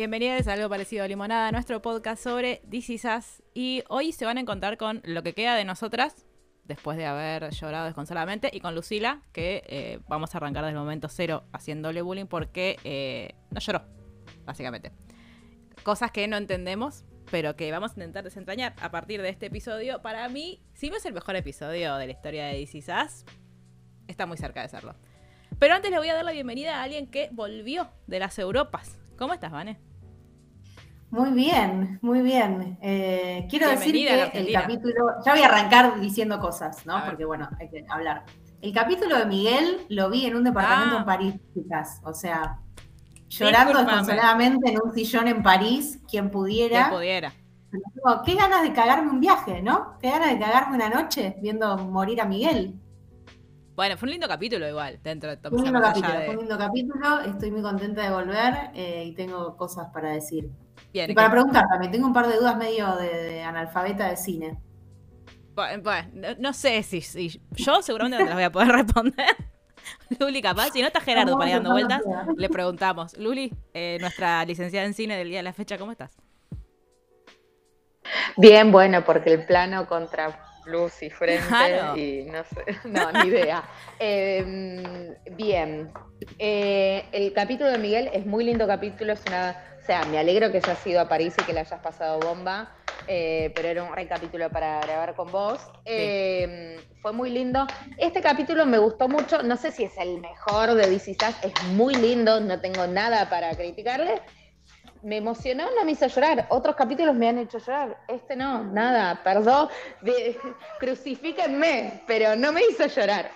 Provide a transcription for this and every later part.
Bienvenidos a algo parecido a Limonada, nuestro podcast sobre DC Sass. Y hoy se van a encontrar con lo que queda de nosotras, después de haber llorado desconsoladamente, y con Lucila, que eh, vamos a arrancar desde el momento cero haciéndole bullying porque eh, no lloró, básicamente. Cosas que no entendemos, pero que vamos a intentar desentrañar a partir de este episodio. Para mí, si no es el mejor episodio de la historia de DC Sass, está muy cerca de serlo. Pero antes le voy a dar la bienvenida a alguien que volvió de las Europas. ¿Cómo estás, Vane? Muy bien, muy bien. Eh, quiero decir Bienvenida la que el capítulo, ya voy a arrancar diciendo cosas, ¿no? Porque bueno, hay que hablar. El capítulo de Miguel lo vi en un departamento Ah. en París, chicas. O sea, llorando Discúlpame. desconsoladamente en un sillón en París, quien pudiera. pudiera. Pero digo, qué ganas de cagarme un viaje, ¿no? Qué ganas de cagarme una noche viendo morir a Miguel. Bueno, fue un lindo capítulo igual, dentro de todo. Fue un lindo capítulo, de- fue un lindo capítulo. Estoy muy contenta de volver eh, y tengo cosas para decir. Bien, Y para que- preguntar también, tengo un par de dudas medio de, de analfabeta de cine. bueno, bueno, no, no sé si, si- yo seguramente no te las voy a poder responder. Luli, capaz, si no está Gerardo para ir dando vueltas, le preguntamos. Luli, eh, nuestra licenciada en cine del día de la fecha, ¿cómo estás? Bien, bueno, porque el plano contra Luz y frente Claro. y no sé, no, ni idea. Eh, bien, Eh, el capítulo de Miguel es muy lindo capítulo, es una, o sea, me alegro que hayas ido a París y que le hayas pasado bomba, eh, pero era un re capítulo para grabar con vos. Eh, fue muy lindo. Este capítulo me gustó mucho, no sé si es el mejor de DC es muy lindo, no tengo nada para criticarle, me emocionó, no me hizo llorar. Otros capítulos me han hecho llorar. Este no, nada, perdón. De- crucifíquenme, pero no me hizo llorar.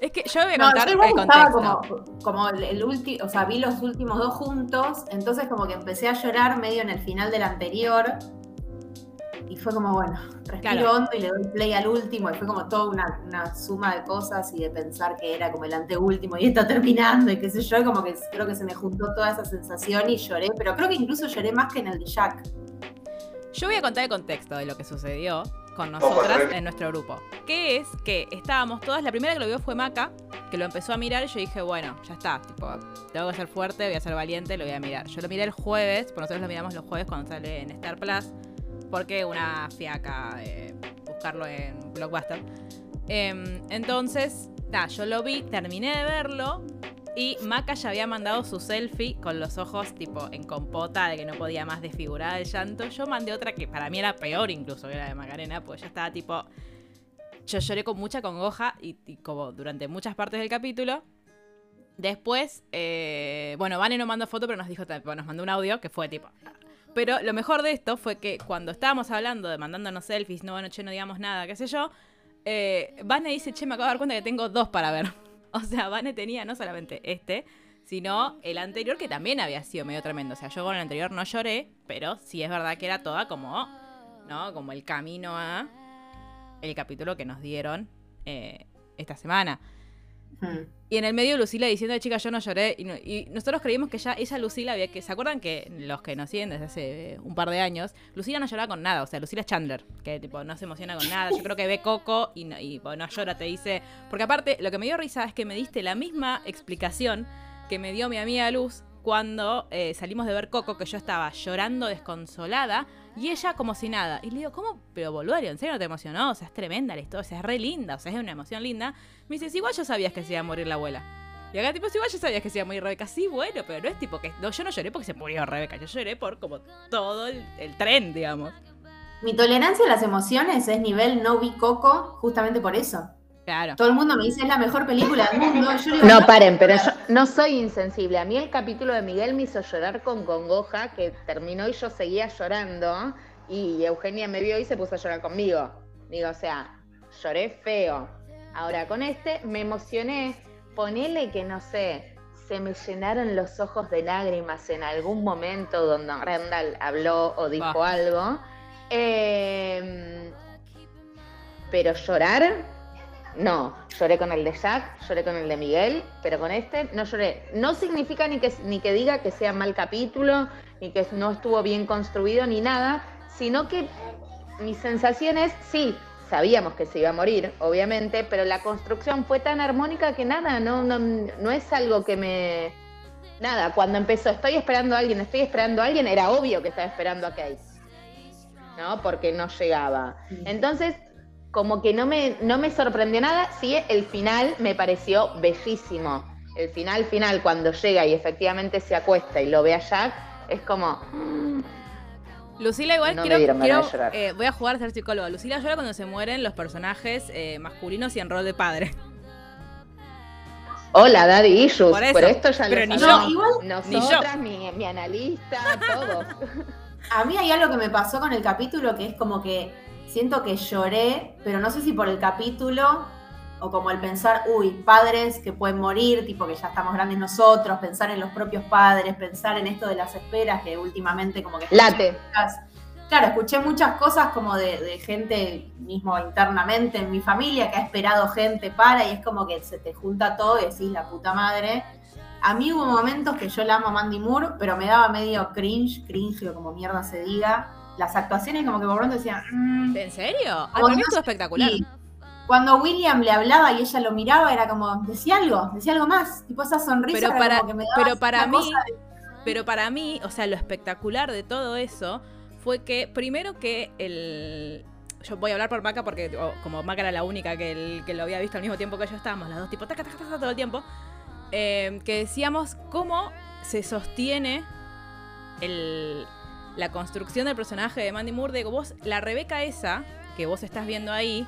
Es que yo voy a No, contar yo igual el como, como el último, o sea, vi los últimos dos juntos, entonces como que empecé a llorar medio en el final del anterior. Y fue como, bueno, respiro Claro. hondo y le doy play al último. Y fue como toda una, una suma de cosas y de pensar que era como el anteúltimo y está terminando y qué sé yo. y Como que creo que se me juntó toda esa sensación y lloré. Pero creo que incluso lloré más que en el de Jack. Yo voy a contar el contexto de lo que sucedió con nosotras en nuestro grupo. Que es que estábamos todas, la primera que lo vio fue Maca, que lo empezó a mirar y yo dije, bueno, ya está, tipo, tengo que ser fuerte, voy a ser valiente, lo voy a mirar. Yo lo miré el jueves, porque nosotros lo miramos los jueves cuando sale en Star Plus, porque una fiaca buscarlo en Blockbuster. Em, entonces, nada, yo lo vi, terminé de verlo y Maca ya había mandado su selfie con los ojos tipo en compota de que no podía más desfigurar el llanto. Yo mandé otra que para mí era peor incluso que la de Macarena, porque yo estaba tipo... Yo lloré con mucha congoja y, como durante muchas partes del capítulo. Después, eh, bueno, Vane no mandó foto, pero nos dijo, nos mandó un audio que fue tipo... Pero lo mejor de esto fue que cuando estábamos hablando de mandándonos selfies, no, bueno, che, no digamos nada, qué sé yo, eh, Vane dice, che, me acabo de dar cuenta que tengo dos para ver. O sea, Vane tenía no solamente este, sino el anterior que también había sido medio tremendo. O sea, yo con el anterior no lloré, pero sí es verdad que era toda como, ¿no? Como el camino a el capítulo que nos dieron eh, esta semana. Hmm. Y en el medio Lucila diciendo, chica, yo no lloré. Y, no- y nosotros creímos que ya ella, Lucila, había que. ¿Se acuerdan que los que nos siguen desde hace eh, un par de años, Lucila no lloraba con nada? O sea, Lucila Chandler, que tipo no se emociona con nada. Yo creo que ve Coco y no, y, no llora, te dice. Porque aparte, lo que me dio risa es que me diste la misma explicación que me dio mi amiga Luz cuando eh, salimos de ver Coco, que yo estaba llorando desconsolada. Y ella como si nada. Y le digo, ¿cómo? Pero boludario, ¿en serio no te emocionó? O sea, es tremenda la historia, o sea, es re linda, o sea, es una emoción linda. Me dice, "Sí, igual yo sabías que se iba a morir la abuela. Y acá, tipo, "Sí, igual yo sabías que se iba a morir Rebeca. Sí, bueno, pero no es tipo que. No, yo no lloré porque se murió Rebeca. Yo lloré por como todo el, el tren, digamos. Mi tolerancia a las emociones es nivel no vi Coco justamente por eso. Claro. Todo el mundo me dice es la mejor película del mundo. y yo digo, No, paren, pero yo no soy insensible. A mí el capítulo de Miguel me hizo llorar con congoja, que terminó y yo seguía llorando. Y Eugenia me vio y se puso a llorar conmigo. Digo, o sea, lloré feo. Ahora, con este me emocioné. Ponele que, no sé, se me llenaron los ojos de lágrimas en algún momento donde Randall habló o dijo Bah. algo. Eh, pero llorar, no. Lloré con el de Jack, lloré con el de Miguel, pero con este no lloré. No significa ni que, ni que diga que sea mal capítulo, ni que no estuvo bien construido, ni nada, sino que mis sensaciones, sí, sabíamos que se iba a morir, obviamente, pero la construcción fue tan armónica que nada, no, no, no es algo que me, nada, cuando empezó, estoy esperando a alguien, estoy esperando a alguien, era obvio que estaba esperando a Kate. ¿No? Porque no llegaba. Entonces, como que no me, no me sorprendió nada, sí, el final me pareció bellísimo. El final, final, cuando llega y efectivamente se acuesta y lo ve a Jack, es como... mm, Lucila igual No me quiero, dieron quiero, eh, voy a jugar a ser psicóloga. Lucila llora cuando se mueren los personajes eh, masculinos y en rol de padre. Hola, Daddy Issues, Por esto ya pero lo ni yo. Igual- ni yo. Nosotras, mi, mi analista, todos. A mí hay algo que me pasó con el capítulo que es como que siento que lloré, pero no sé si por el capítulo o como el pensar, uy, padres que pueden morir, tipo que ya estamos grandes nosotros, pensar en los propios padres, pensar en esto de las esperas que últimamente como que... Late. muchas- claro, escuché muchas cosas como de, de gente mismo internamente en mi familia que ha esperado gente para y es como que se te junta todo y decís la puta madre. A mí hubo momentos que yo la amo a Mandy Moore, pero me daba medio cringe, cringe o como mierda se diga. Las actuaciones como que por pronto decían... "Mm". ¿En serio? Ah, no estuvo espectacular. Y cuando William le hablaba y ella lo miraba, era como, decía algo, decía algo más. Tipo esa sonrisa Pero para, como que me daba pero para mí, de- pero para mí, o sea, lo espectacular de todo eso fue que primero que el yo voy a hablar por Maca porque como Maca era la única que, el- que lo había visto al mismo tiempo que yo estábamos las dos tipo taca, taca, taca, todo el tiempo eh, que decíamos cómo se sostiene el- la construcción del personaje de Mandy Moore que vos la Rebeca esa que vos estás viendo ahí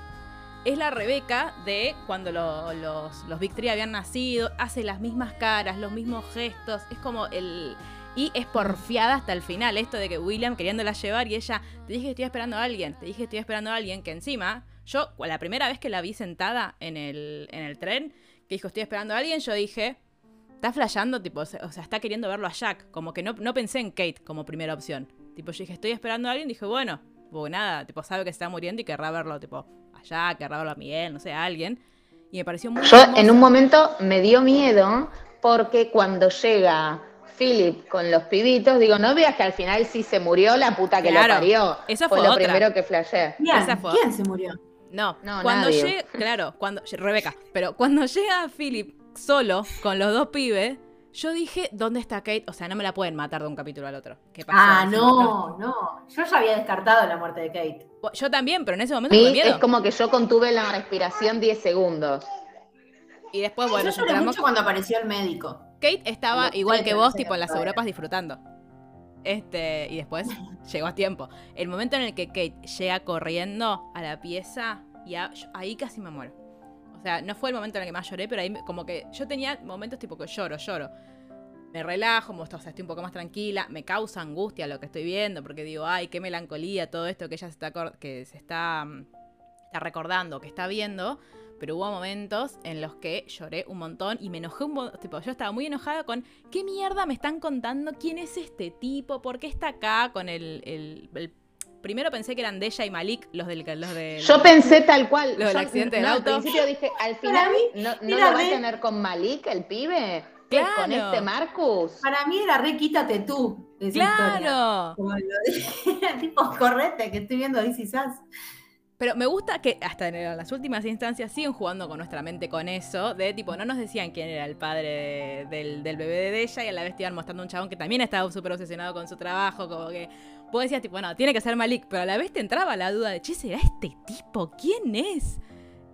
es la Rebeca de cuando lo- los, los habían nacido, hace las mismas caras, los mismos gestos, es como el... Y es porfiada hasta el final, esto de que William queriéndola llevar y ella, te dije que estoy esperando a alguien, te dije que estoy esperando a alguien, que encima, yo, la primera vez que la vi sentada en el, en el tren, que dijo estoy esperando a alguien, yo dije, está flasheando, tipo, o sea, está queriendo verlo a Jack, como que no, no pensé en Kate como primera opción. Tipo, yo dije, estoy esperando a alguien, dije, bueno, pues nada, tipo, sabe que se está muriendo y querrá verlo, tipo, a Jack, querrá verlo a Miguel, no sé, a alguien. Y me pareció muy Yo en un momento me dio miedo porque cuando llega Philip con los pibitos, digo, no veas que al final sí se murió la puta que Claro, lo parió. esa fue fue lo otra. primero que flashé. ¿Quién? Esa fue- ¿Quién se murió? No, No, cuando nadie. llega, claro, cuando Rebeca, pero cuando llega Philip solo con los dos pibes, yo dije, ¿dónde está Kate? O sea, no me la pueden matar de un capítulo al otro. ¿Qué pasó? Ah, no, no. Yo ya había descartado la muerte de Kate. Yo también, pero en ese momento mí miedo. es como que yo contuve la respiración 10 segundos. Y después, bueno, yo lloré mucho cuando apareció el médico. Kate estaba igual que vos, tipo en las. Europas disfrutando. Este, y después llegó a tiempo. El momento en el que Kate llega corriendo a la pieza, y a- yo- ahí casi me muero. O sea, no fue el momento en el que más lloré, pero ahí como que yo tenía momentos tipo que lloro, lloro. Me relajo, o sea, estoy un poco más tranquila, me causa angustia lo que estoy viendo, porque digo, ay, qué melancolía, todo esto que ella se está, que se está, mm, está recordando, que está viendo, pero hubo momentos en los que lloré un montón y me enojé un montón. Tipo, yo estaba muy enojada con ¿qué mierda me están contando? ¿Quién es este tipo? ¿Por qué está acá con el- Primero pensé que eran Deja y Malik, los del. Los del Yo pensé tal cual. Lo del accidente del no, auto. Al principio dije, al final mí no, lo va a tener con Malik, el pibe. ¿Qué, Claro. Con este Marcus. Para mí era re quítate tú. esa. ¡Claro! Como lo de- tipo, correte, que estoy viendo DC Sass. Pero me gusta que hasta en las últimas instancias siguen jugando con nuestra mente con eso. De tipo, no nos decían quién era el padre de- del, del bebé de ella y a la vez te iban mostrando un chabón que también estaba súper obsesionado con su trabajo. Como que vos decías, tipo, no, tiene que ser Malik. Pero a la vez te entraba la duda de, che, ¿será este tipo? ¿Quién es?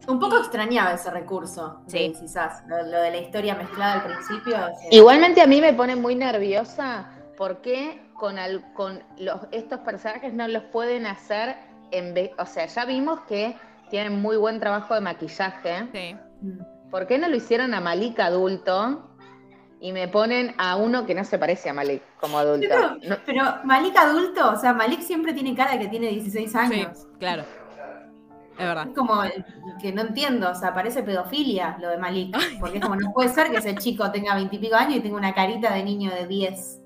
Un poco extrañaba ese recurso Sí. de Sass. Lo, lo de la historia mezclada al principio. Igualmente a mí me pone muy nerviosa porque con, al- con los, estos personajes no los pueden hacer en vez, o sea, ya vimos que tienen muy buen trabajo de maquillaje. Sí. mm. ¿Por qué no lo hicieron a Malik adulto y me ponen a uno que no se parece a Malik como adulto? Pero, No- pero Malik adulto, o sea, Malik siempre tiene cara de que tiene 16 Sí, años. claro. Es verdad. Es como que no entiendo, o sea, parece pedofilia lo de Malik. Porque es como, no puede ser que ese chico tenga 20 y pico años y tenga una carita de niño de 10.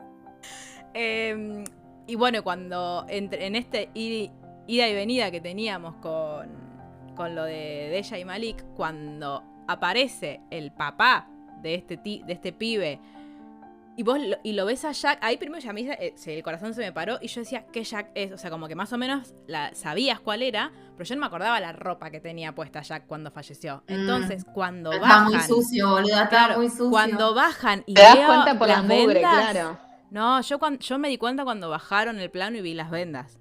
Eh, y bueno, cuando entre- en este ida y venida que teníamos con, con lo de Deja y Malik, cuando aparece el papá de este, ti- de este pibe Y vos lo, y lo ves a Jack, ahí primero ya a mí eh, el corazón se me paró y yo decía, ¿qué Jack es? O sea, como que más o menos la, sabías cuál era, pero yo no me acordaba la ropa que tenía puesta Jack cuando falleció. Mm. Entonces, cuando Estaba bajan... muy sucio, boludo. Estaba Claro, muy sucio. Cuando bajan y Te das veo cuenta por la las mugre, vendas, claro. No, yo, cuan- yo me di cuenta cuando bajaron el plano y vi las vendas.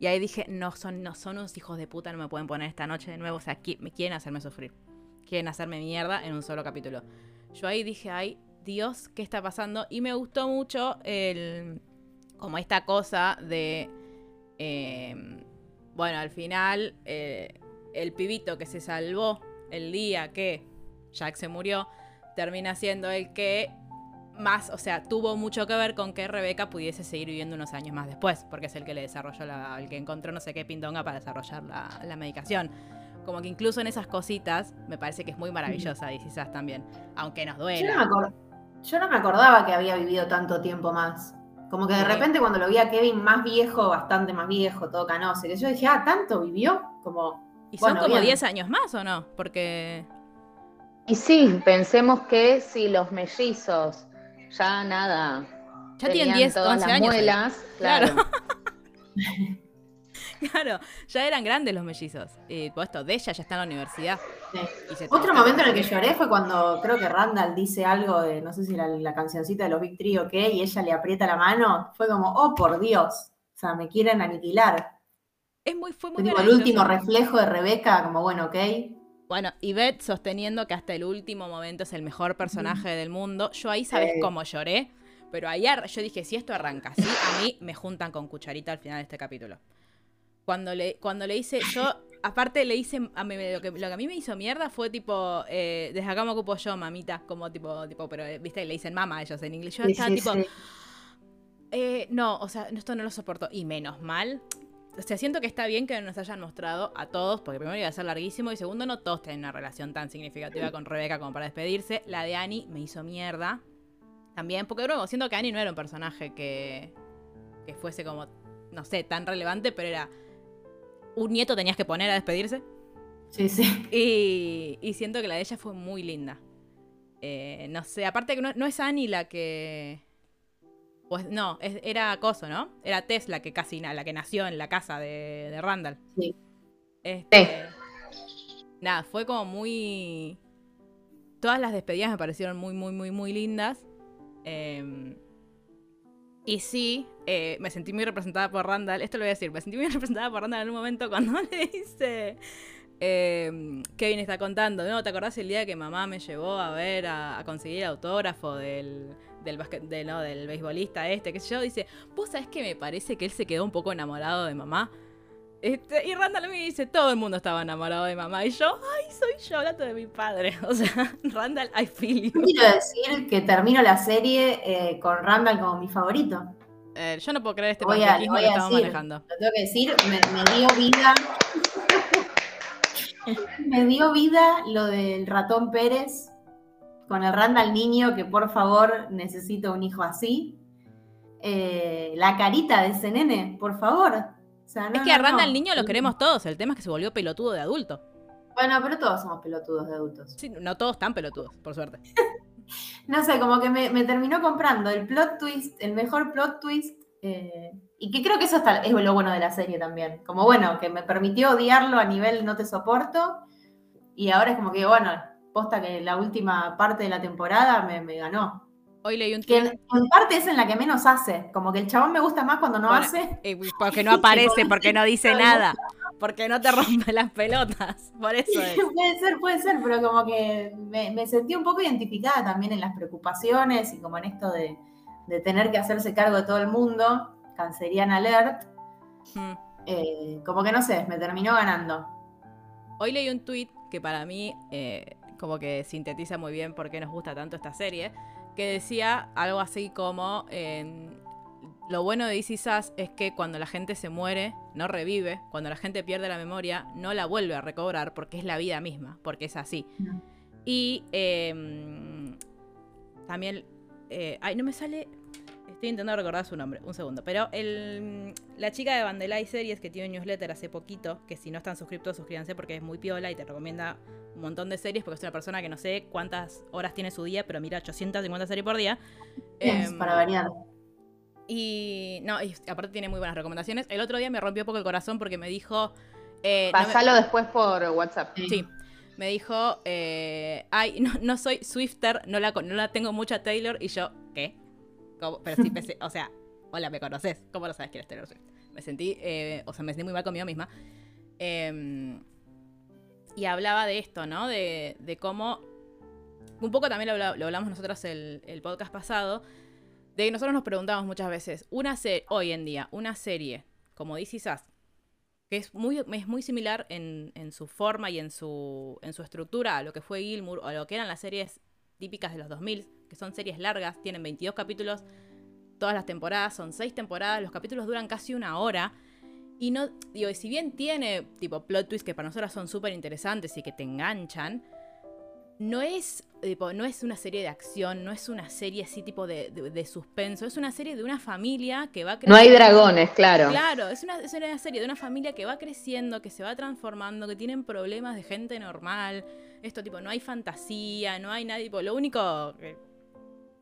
Y ahí dije, no son, no son unos hijos de puta, no me pueden poner esta noche de nuevo. O sea, qui- me quieren hacerme sufrir. Quieren hacerme mierda en un solo capítulo. Yo ahí dije, ay, Dios, ¿qué está pasando? Y me gustó mucho el. como esta cosa de. eh, bueno, al final, eh, el pibito que se salvó el día que Jack se murió, termina siendo el que más, o sea, tuvo mucho que ver con que Rebeca pudiese seguir viviendo unos años más después, porque es el que le desarrolló, la, el que encontró no sé qué pindonga para desarrollar la, la medicación. Como que incluso en esas cositas me parece que es muy maravillosa y quizás también, aunque nos Yo no, acor- yo no me acordaba que había vivido tanto tiempo más. Como que de Sí. repente cuando lo vi a Kevin más viejo, bastante más viejo, todo canoso, que yo dije, ah, ¿tanto vivió? Como, ¿Y son como bien. 10 años más o no? Porque Y sí, pensemos que si los mellizos ya nada. ya tienen tenían 10, todas 11 las años. muelas, Claro. claro. Claro, ya eran grandes los mellizos. Y puesto, de ella ya está en la universidad. sí. Otro momento en el que lloré fue cuando creo que Randall dice algo de, no sé si la, la cancioncita de los Big Three o qué, y ella le aprieta la mano. Fue como, oh, por Dios. O sea, me quieren aniquilar. Es muy, fue muy tipo el último reflejo de Rebeca, como, bueno, ok. Bueno, y Beth sosteniendo que hasta el último momento es el mejor personaje del mundo. Yo ahí, ¿sabes cómo lloré? Pero ahí ar- yo dije, si esto arranca así, a mí me juntan con cucharita al final de este capítulo. Cuando le, cuando le hice, yo, aparte le hice, a mí, lo, que, lo que a mí me hizo mierda fue tipo, eh, desde acá me ocupo yo, mamita, como tipo, tipo, pero, eh, viste, le dicen mama a ellos en inglés. Yo Sí, estaba sí, tipo, sí. eh, no, o sea, esto no lo soporto. Y menos mal. O sea, siento que está bien que nos hayan mostrado a todos, porque primero iba a ser larguísimo y segundo, no todos tienen una relación tan significativa con Rebeca como para despedirse. La de Annie me hizo mierda. También, porque luego siento que Annie no era un personaje que, que fuese como, no sé, tan relevante, pero era un nieto tenías que poner a despedirse. Sí, sí. Y, y siento que la de ella fue muy linda. Eh, no sé, aparte que no, no es Annie la que. Pues no, es- era Coso, ¿no? Era Tesla que casi la que nació en la casa de, de Randall. Sí. Este, Nada, fue como muy. Todas las despedidas me parecieron muy, muy, muy, muy lindas. Eh, y sí, eh, me sentí muy representada por Randall. Esto lo voy a decir, me sentí muy representada por Randall en un momento cuando le dice. eh, Kevin está contando, ¿no? ¿Te acordás el día que mamá me llevó a ver, a, a conseguir autógrafo del, del beisbolista este? Que yo? Dice, ¿vos sabés que me parece que él se quedó un poco enamorado de mamá? Este, y Randall me dice, todo el mundo estaba enamorado de mamá. Y yo, ay, soy yo hablando de mi padre. O sea, Randall, I feel Yo you. quiero decir que termino la serie eh, con Randall como mi favorito. Eh, yo no puedo creer este patriotismo que estamos manejando. Lo tengo que decir, me, me dio vida. me dio vida lo del ratón Pérez con el Randall niño, que por favor necesito un hijo así. Eh, la carita de ese nene, por favor. O sea, no, Es que a no, Randall no. niño lo queremos todos. El tema es que se volvió pelotudo de adulto. Bueno, pero todos somos pelotudos de adultos. Sí, no todos tan pelotudos, por suerte. No sé, como que me, me terminó comprando el plot twist, el mejor plot twist. eh, y que creo que eso está, es lo bueno de la serie también. Como bueno, que me permitió odiarlo a nivel no te soporto. Y ahora es como que, bueno, posta que la última parte de la temporada me, me ganó. Hoy leí un Que tweet. en, en parte es en la que menos hace. Como que el chabón me gusta más cuando no Bueno, hace. eh, porque no aparece, porque no dice nada. Porque no te rompe las pelotas. Por eso es. puede ser, puede ser, pero como que me, me sentí un poco identificada también en las preocupaciones y como en esto de, de tener que hacerse cargo de todo el mundo, Cancerian Alert, Mm. eh, como que no sé, me terminó ganando. Hoy leí un tweet que para mí eh, como que sintetiza muy bien por qué nos gusta tanto esta serie, que decía algo así como eh, lo bueno de Is Us es que cuando la gente se muere, no revive, cuando la gente pierde la memoria, no la vuelve a recobrar porque es la vida misma, porque es así. Y eh, también, eh, ay, no me sale, Estoy intentando recordar su nombre, un segundo. Pero el, la chica de Vandelay Series que tiene un newsletter hace poquito, que si no están suscriptos, suscríbanse porque es muy piola y te recomienda un montón de series porque es una persona que no sé cuántas horas tiene su día, pero mira 850 series por día. Yes, Em, para variar. Y no, y aparte tiene muy buenas recomendaciones. El otro día me rompió un poco el corazón porque me dijo. eh, no me- Pasalo después por WhatsApp. Sí. Me dijo, eh, ay, no, no soy Swifter, no la, no la tengo mucha Taylor. Y yo, Pero sí, pensé, o sea, hola, ¿me conoces? ¿Cómo no sabes quién es Taylor Swift? Me sentí, eh, o sea, me sentí muy mal conmigo misma. Em, y hablaba de esto, ¿no? De, de cómo, un poco también lo, lo hablamos nosotros el, el podcast pasado, de que nosotros nos preguntamos muchas veces, una hoy en día, una serie como Is Us, que es muy, es muy similar en, en su forma y en su, en su estructura a lo que fue Gilmour o a lo que eran las series típicas de los 2000, que son series largas, tienen 22 capítulos todas las temporadas, son 6 temporadas, los capítulos duran casi una hora. Y no, digo, y si bien tiene tipo plot twists que para nosotros son súper interesantes y que te enganchan, no es, tipo, no es una serie de acción, no es una serie así tipo de, de- de suspenso, es una serie de una familia que va No hay creciendo. dragones, claro. Claro, es una, es una serie de una familia que va creciendo, que se va transformando, que tienen problemas de gente normal. Esto, tipo, no hay fantasía, no hay nadie. Tipo, lo único que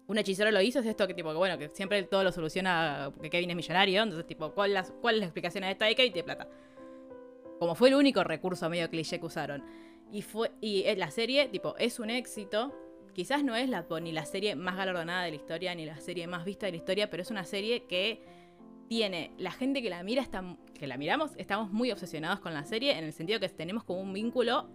un hechicero lo hizo es esto que, tipo, que bueno, que siempre todo lo soluciona que Kevin es millonario. Entonces, tipo, ¿cuál, las- cuál es la explicación a esta de Kevin tiene plata? Como fue el único recurso medio cliché que usaron. Y, fue, y eh, la serie, tipo, es un éxito. Quizás no es la, ni la serie más galardonada de la historia, ni la serie más vista de la historia, pero es una serie que tiene la gente que la mira está que la miramos estamos muy obsesionados con la serie en el sentido que tenemos como un vínculo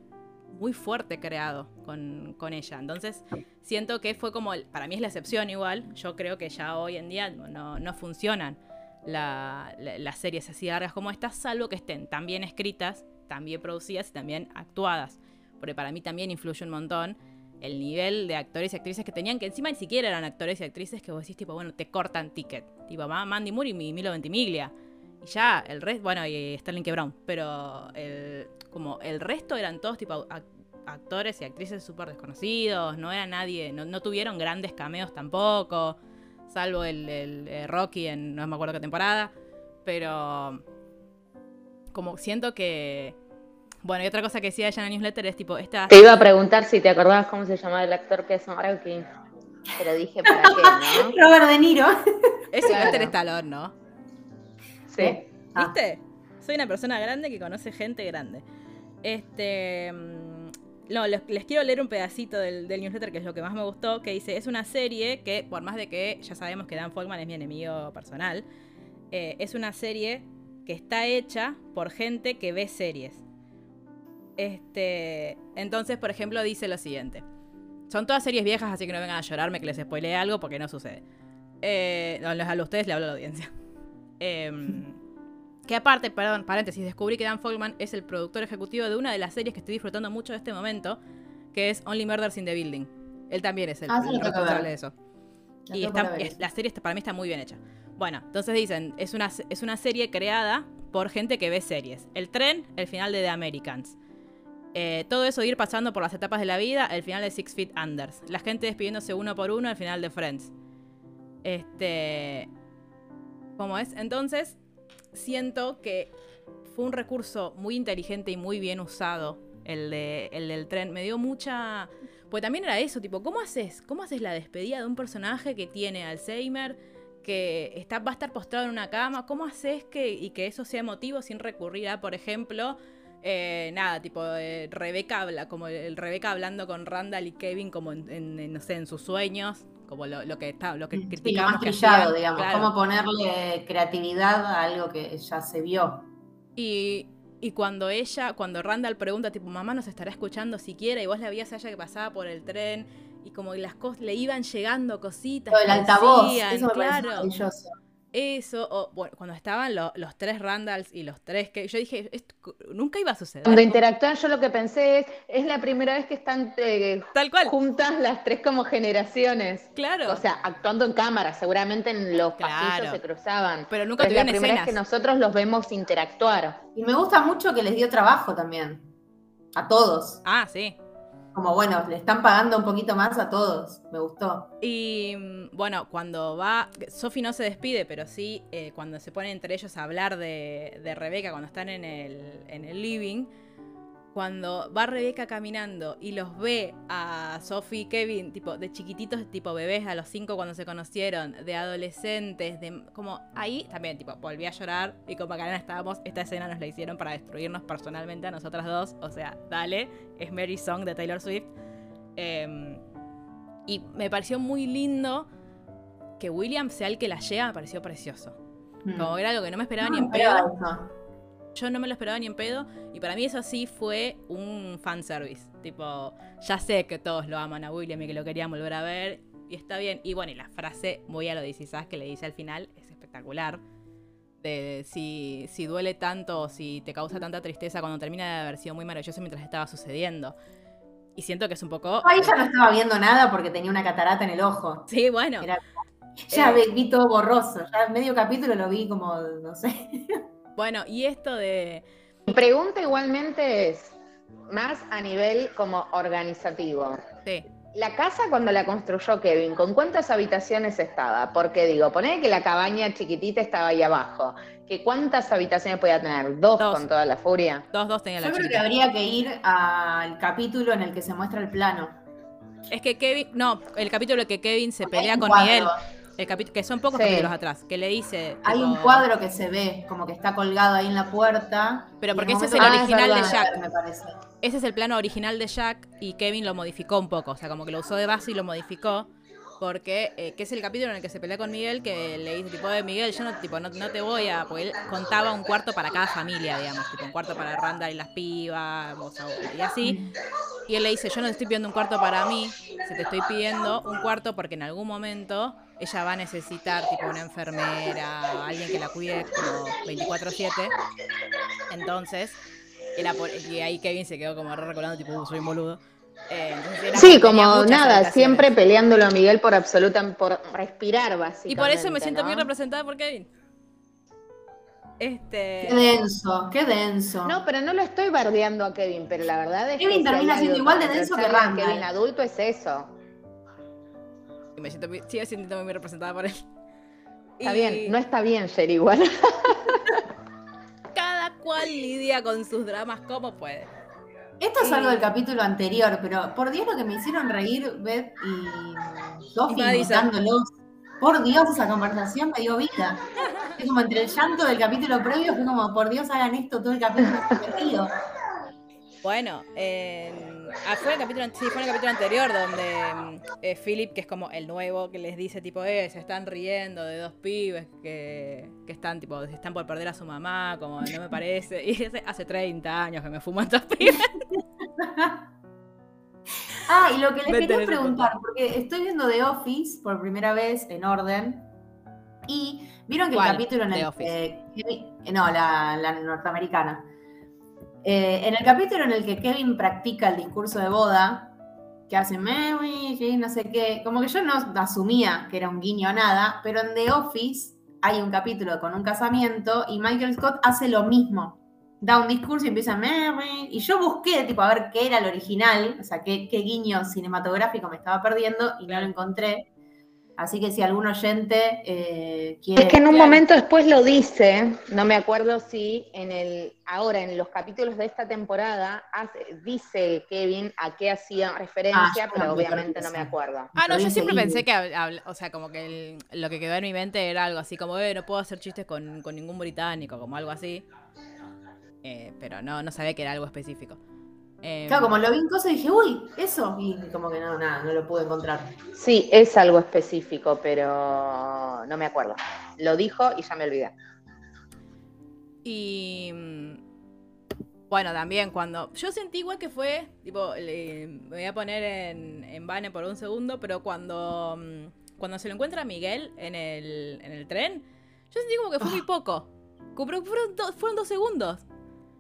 muy fuerte creado con, con ella entonces siento que fue como para mí es la excepción igual yo creo que ya hoy en día no, no funcionan la- la- las series así largas como estas salvo que estén tan bien escritas tan bien producidas y también actuadas porque para mí también influye un montón el nivel de actores y actrices que tenían, que encima ni siquiera eran actores y actrices que vos decís, tipo, bueno, te cortan ticket. Tipo, Ma- Mandy Moore y Mi- Milo Ventimiglia. Y ya, el resto, bueno, y Sterling K. Brown. Pero el, como el resto eran todos, tipo, ac- actores y actrices súper desconocidos. No era nadie, no, no tuvieron grandes cameos tampoco. Salvo el, el, eh, Rocky en no me acuerdo qué temporada. Pero como siento que... Bueno, y otra cosa que decía ella en el newsletter es tipo, esta... Te iba a preguntar si te acordabas cómo se llamaba el actor que es Rocky. Pero dije, ¿para qué, no? Robert De Niro. Es Claro. Sylvester Stallone, ¿no? Sí. Ah. ¿Viste? Soy una persona grande que conoce gente grande. Este. mm, No, les, les quiero leer un pedacito del, del newsletter que es lo que más me gustó. Que dice: Es una serie que, por más de que ya sabemos que Dan Folkman es mi enemigo personal, eh, es una serie que está hecha por gente que ve series. Este. Entonces, por ejemplo, dice lo siguiente. Son todas series viejas, así que no vengan a llorarme que les spoilee algo porque no sucede. Eh, no, a ustedes le hablo a la audiencia. Em, que aparte, perdón, paréntesis, descubrí que Dan Folkman es el productor ejecutivo de una de las series que estoy disfrutando mucho de este momento, que es Only Murders in the Building. Él también es el, Ah, el responsable de eso. La Y está- es- la serie está- para mí está muy bien hecha. Bueno, entonces dicen, es una, es una serie creada por gente que ve series. El tren, el final de The Americans. Eh, todo eso de ir pasando por las etapas de la vida, el final de Six Feet Unders. La gente despidiéndose uno por uno, el final de Friends. Este. ¿Cómo es? Entonces, siento que fue un recurso muy inteligente y muy bien usado el, de, el del tren. Me dio mucha. Pues también era eso, tipo, ¿cómo haces? ¿Cómo haces la despedida de un personaje que tiene Alzheimer? Que está, va a estar postrado en una cama. ¿Cómo haces que, y que eso sea emotivo sin recurrir a, por ejemplo, eh, nada, tipo eh, Rebeca habla, como el Rebeca hablando con Randall y Kevin como en, en- en, no sé, en sus sueños, como lo, lo que está, lo que Sí, lo criticamos más trillado, digamos. claro. Cómo ponerle creatividad a algo que ya se vio. Y, y cuando ella, cuando Randall pregunta, tipo, mamá nos estará escuchando siquiera, y vos la veías a ella que pasaba por el tren, y como que las cosas le iban llegando cositas. Lo del altavoz, decían, eso me claro. maravilloso. Eso, o bueno, cuando estaban lo- los tres Randalls y los tres que yo dije, esto nunca iba a suceder. Cuando interactúan, yo lo que pensé es, es la primera vez que están eh, Tal cual, juntas las tres como generaciones. claro. O sea, actuando en cámara, seguramente en los Claro. pasillos se cruzaban. pero nunca Pero es la tuvieron primera escenas. vez que nosotros los vemos interactuar. Y me gusta mucho que les dio trabajo también. A todos. Ah, sí. Como bueno, le están pagando un poquito más a todos. Me gustó. Y bueno, cuando va, Sophie no se despide, pero sí eh, cuando se ponen entre ellos a hablar de, de Rebeca, cuando están en el, en el living, cuando va Rebeca caminando y los ve a Sophie y Kevin, tipo, de chiquititos, tipo bebés a los cinco cuando se conocieron, de adolescentes, de como ahí también, tipo, volví a llorar y como acá estábamos, esta escena nos la hicieron para destruirnos personalmente a nosotras dos, o sea, dale, es Mary Song de Taylor Swift. Em, y me pareció muy lindo que William sea el que la lleva, me pareció precioso. Mm. Como era algo que no me esperaba ni en pedo. Yo no me lo esperaba ni en pedo. Y para mí eso sí fue un fanservice. Tipo, ya sé que todos lo aman a William y que lo querían volver a ver. Y está bien. Y bueno, y la frase muy a lo de que le dice al final es espectacular. De si, si duele tanto o si te causa tanta tristeza cuando termina de haber sido muy maravilloso mientras estaba sucediendo. Y siento que es un poco. Ahí ya no estaba viendo nada porque tenía una catarata en el ojo. Sí, bueno. Era- Ya Eh. vi, vi todo borroso. Ya medio capítulo lo vi como, no sé. Bueno, y esto de. Mi pregunta igualmente es, más a nivel como organizativo. Sí. La casa cuando la construyó Kevin, ¿con cuántas habitaciones estaba? Porque digo, poné que la cabaña chiquitita estaba ahí abajo. ¿Que ¿Cuántas habitaciones podía tener? ¿Dos, Dos. con toda la furia? Dos, dos tenía la Yo creo que habría que ir al capítulo en el que se muestra el plano. Es que Kevin. No, el capítulo que Kevin se pelea con cuadro. Miguel. El que son pocos Sí. capítulos atrás, que le dice. Hay un cuadro que se ve, como que está colgado ahí en la puerta. Pero porque ese es el original de Jack. ver, Me parece. Ese es el plano original de Jack y Kevin lo modificó un poco. O sea, como que lo usó de base y lo modificó. Porque, eh, que es el capítulo en el que se pelea con Miguel, que le dice, tipo, de Miguel, yo no, tipo, no, no te voy a. Porque él contaba un cuarto para cada familia, digamos. Tipo, un cuarto para Randall y las pibas, o sea, y así. Y él le dice, yo no te estoy pidiendo un cuarto para mí, se te estoy pidiendo un cuarto porque en algún momento ella va a necesitar tipo una enfermera, alguien que la cuide como 24/7. Entonces, él y ahí Kevin se quedó como re recordando, tipo, "Uh, soy un boludo. Eh, Sí, como nada, siempre peleándolo a Miguel por absoluta, por respirar básicamente. Y por eso me siento ¿no? bien representada por Kevin. Este... Qué denso, qué denso. No, pero no lo estoy bardeando a Kevin, pero la verdad es Kevin que si termina siendo igual de denso que Randall. Kevin adulto es eso. y me siento, muy- sigo sintiéndome muy representada por él. Está Y bien, no está bien, Sherry, igual. Cada cual lidia con sus dramas como puede. Esto es Y- algo del capítulo anterior, pero por Dios lo que me hicieron reír Beth y Sophie. Por Dios, esa conversación me dio vida. Es como entre el llanto del capítulo previo, fue como, por Dios, hagan esto todo el capítulo. Río. Bueno, en- fue, el capítulo, sí, fue el capítulo anterior donde eh, Philip, que es como el nuevo, que les dice tipo, eh, se están riendo de dos pibes que, que están tipo, están por perder a su mamá, como no me parece. Y hace 30 años que me fuman estos pibes. Ah, y lo que les quería preguntar, porque estoy viendo The Office por primera vez en orden. Y vieron que el capítulo en The el Office. que Kevin- eh, no, la, la norteamericana. Eh, en el capítulo en el que Kevin practica el discurso de boda, que hace Mary, no sé qué, como que yo no asumía que era un guiño a nada, pero en The Office hay un capítulo con un casamiento y Michael Scott hace lo mismo. Da un discurso y empieza Mary. Y yo busqué, tipo, a ver qué era el original, o sea, qué, qué guiño cinematográfico me estaba perdiendo y no lo encontré. Así que si algún oyente eh, quiere. Es que en un Claro. momento después lo dice, no me acuerdo si en el ahora en los capítulos de esta temporada hace- dice Kevin a qué hacía Ah, referencia, yo pero obviamente no me acuerdo. Ah, no, yo siempre pensé que, habl- o sea, como que el- lo que quedó en mi mente era algo así como, eh, no puedo hacer chistes con, con ningún británico, como algo así. Eh, pero no, no sabía que era algo específico. Eh, Claro, como lo vi en cosas dije, uy, eso. Y como que no, nada, no lo pude encontrar. Sí, es algo específico, pero no me acuerdo. Lo dijo y ya me olvidé. Y mm, bueno, también cuando. Yo sentí igual que fue. Tipo, le- me voy a poner en, en Vane por un segundo, pero cuando. mm, Cuando se lo encuentra Miguel en el, en el tren, yo sentí como que fue muy poco. Fueron, do- fueron dos segundos.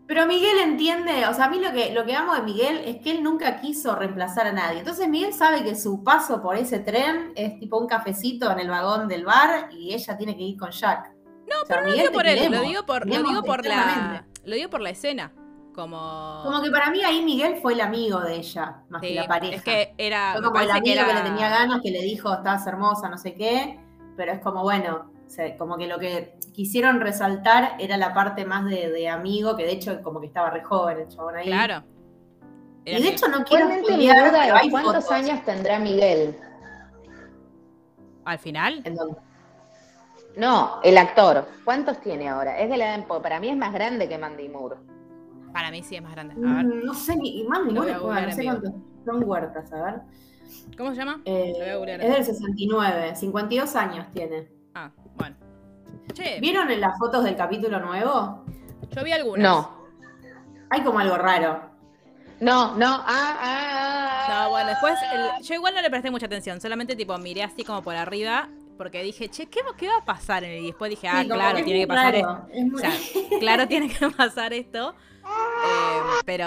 Pero Miguel entiende, o sea, a mí lo que, lo que amo de Miguel es que él nunca quiso reemplazar a nadie. Entonces Miguel sabe que su paso por ese tren es tipo un cafecito en el vagón del bar y ella tiene que ir con Jack. No, No lo digo por él, lo digo por, lo digo por la. Lo digo por la escena. Como. Como que para mí ahí Miguel fue el amigo de ella, más Sí, que la pareja. Es que era. fue como el amigo que, era- le tenía ganas, que le dijo, estás hermosa, no sé qué. Pero es como, bueno, como que lo que quisieron resaltar era la parte más de, de amigo, que de hecho como que estaba re joven el chabón ahí. Claro. Era Y de hecho no quiero spoilear, duda es cuántos fotos. años tendrá Miguel. al final. ¿En dónde? No, el actor. ¿Cuántos tiene ahora? Es de la edad- para mí es más grande que Mandy Moore. Para mí sí es más grande. A ver. Mm, No sé, Lo voy Moore googlear no sé cuántos son huertas, a ver. ¿Cómo se llama? Eh, Lo voy a es del 69, 52 años tiene. Ah. Che, ¿Vieron en las fotos del capítulo nuevo? yo vi algunas. No, Hay como algo raro. no, no. Ah, ah, ah, No, ah. bueno, después el- yo igual no le presté mucha atención, solamente tipo miré así como por arriba porque dije, che, ¿qué, qué va a pasar? en el-?" Y después dije, ah, Sí, claro, tiene que pasar raro, esto. es muy- O sea, claro, tiene que pasar esto. Eh, pero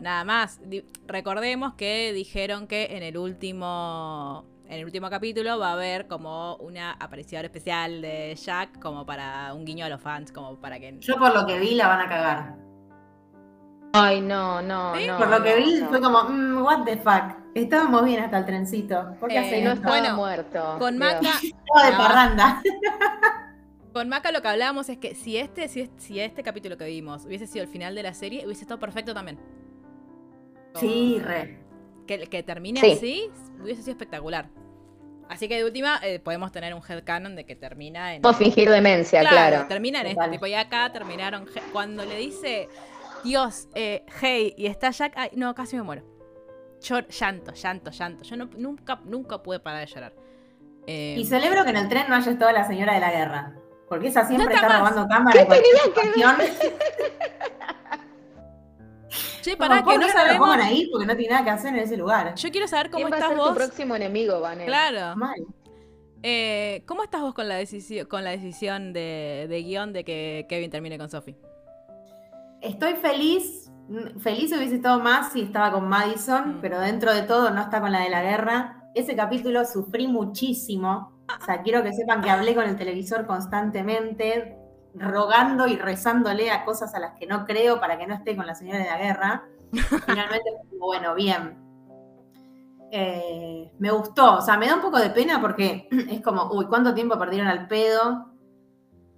nada más. Di- Recordemos que dijeron que en el último. En el último capítulo va a haber como una aparición especial de Jack, como para un guiño a los fans, como para que. Yo por lo que vi la van a cagar. Ay, no, no, Sí, no. por lo que vi no. fue como, mm, what the fuck. Estábamos bien hasta el trencito. ¿Por qué Eh, No estaba Bueno, muerto. Con. Maca, Estaba de No. parranda. con Maca lo que hablábamos es que si este, si, es- si este capítulo que vimos hubiese sido el final de la serie, hubiese estado perfecto también. Como Sí, re. Que, que termine Sí. así, hubiese sido espectacular. Así que de última, eh, podemos tener un headcanon de que termina en. Podemos fingir demencia, claro. Termina en esto. Tipo, y acá terminaron. Cuando le dice, Dios, eh, hey, y está Jack. Ay, no, casi me muero. Llor- llanto, llanto, llanto. Yo no- nunca, nunca pude parar de llorar. Eh, Y celebro que en el tren no haya estado la señora de la guerra. Porque esa siempre No está está robando cámara en cualquier situación. che, Como, pará, ¿por que no sabemos. pongan ahí porque no tiene nada que hacer en ese lugar. Yo quiero saber cómo ¿Quién va a estás ser vos. tu próximo enemigo, Vanessa? Claro. Mal. Eh, ¿Cómo estás vos con la decisión, con la decisión de, de guion de que Kevin termine con Sophie? Estoy feliz. Feliz hubiese estado más si estaba con Madison, Mm. pero dentro de todo no está con la de la guerra. Ese capítulo sufrí muchísimo. O sea, quiero que sepan que hablé con el televisor constantemente, rogando y rezándole a cosas a las que no creo para que no esté con la señora de la guerra. Finalmente, bueno, bien. Eh, me gustó, o sea, me da un poco de pena porque es como, uy, ¿cuánto tiempo perdieron al pedo?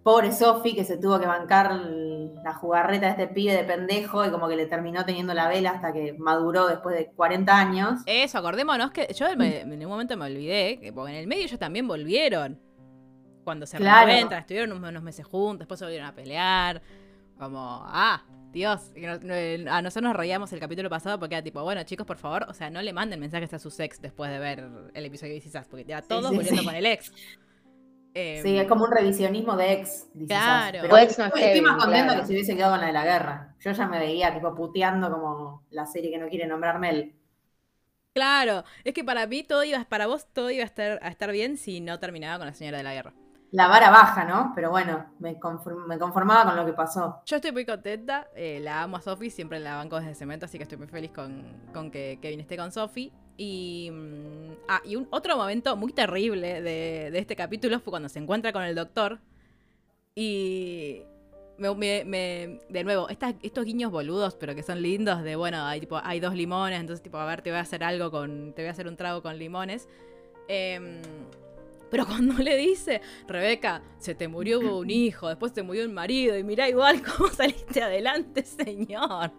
Pobre Sofi que se tuvo que bancar la jugarreta de este pibe de pendejo y como que le terminó teniendo la vela hasta que maduró después de 40 años. Eso, acordémonos que yo me- en un momento me olvidé, que porque en el medio ellos también volvieron. Cuando se Claro. reencuentran, estuvieron unos, meses juntos, después se volvieron a pelear. Como, ah, Dios. Y no- no- a nosotros nos reíamos el capítulo pasado porque era tipo, bueno, chicos, por favor, o sea, no le manden mensajes a sus ex después de ver el episodio de Us, porque ya todos sí, volviendo sí. con el ex. Eh, Sí, es como un revisionismo de ex. dices, Claro. Pero ex no es estoy, más Kevin, contenta claro. que se hubiese quedado con la de la guerra. Yo ya me veía tipo puteando como la serie que no quiere nombrarme él. Claro, es que para mí todo iba, para vos todo iba a estar, a estar bien si no terminaba con la señora de la guerra. La vara baja, ¿no? Pero bueno, me, conform- me conformaba con lo que pasó. Yo estoy muy contenta, eh, la amo a Sophie, siempre la banco desde cemento, así que estoy muy feliz con, con que Kevin esté con Sophie. Y, mm, ah, y un otro momento muy terrible de, de este capítulo fue cuando se encuentra con el doctor. Y me, de nuevo, estos guiños boludos, pero que son lindos, de bueno, hay tipo, hay dos limones, entonces tipo, a ver, te voy a hacer algo con. Te voy a hacer un trago con limones. Em, pero cuando le dice, Rebeca, se te murió un hijo, después te murió un marido, y mirá igual cómo saliste adelante, señor.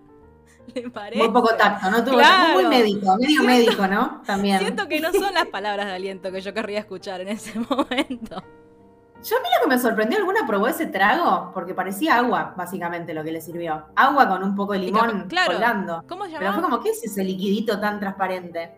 ¿Le parece? Muy poco tacto, ¿no? Tuvo Claro. muy médico, medio médico, ¿no? También. Siento que no son las palabras de aliento que yo querría escuchar en ese momento. Yo a mí lo que me sorprendió, ¿alguna probó ese trago? Porque parecía agua, básicamente, lo que le sirvió. Agua con un poco de limón claro. colgando. ¿Cómo se Pero fue como, ¿qué es ese liquidito tan transparente?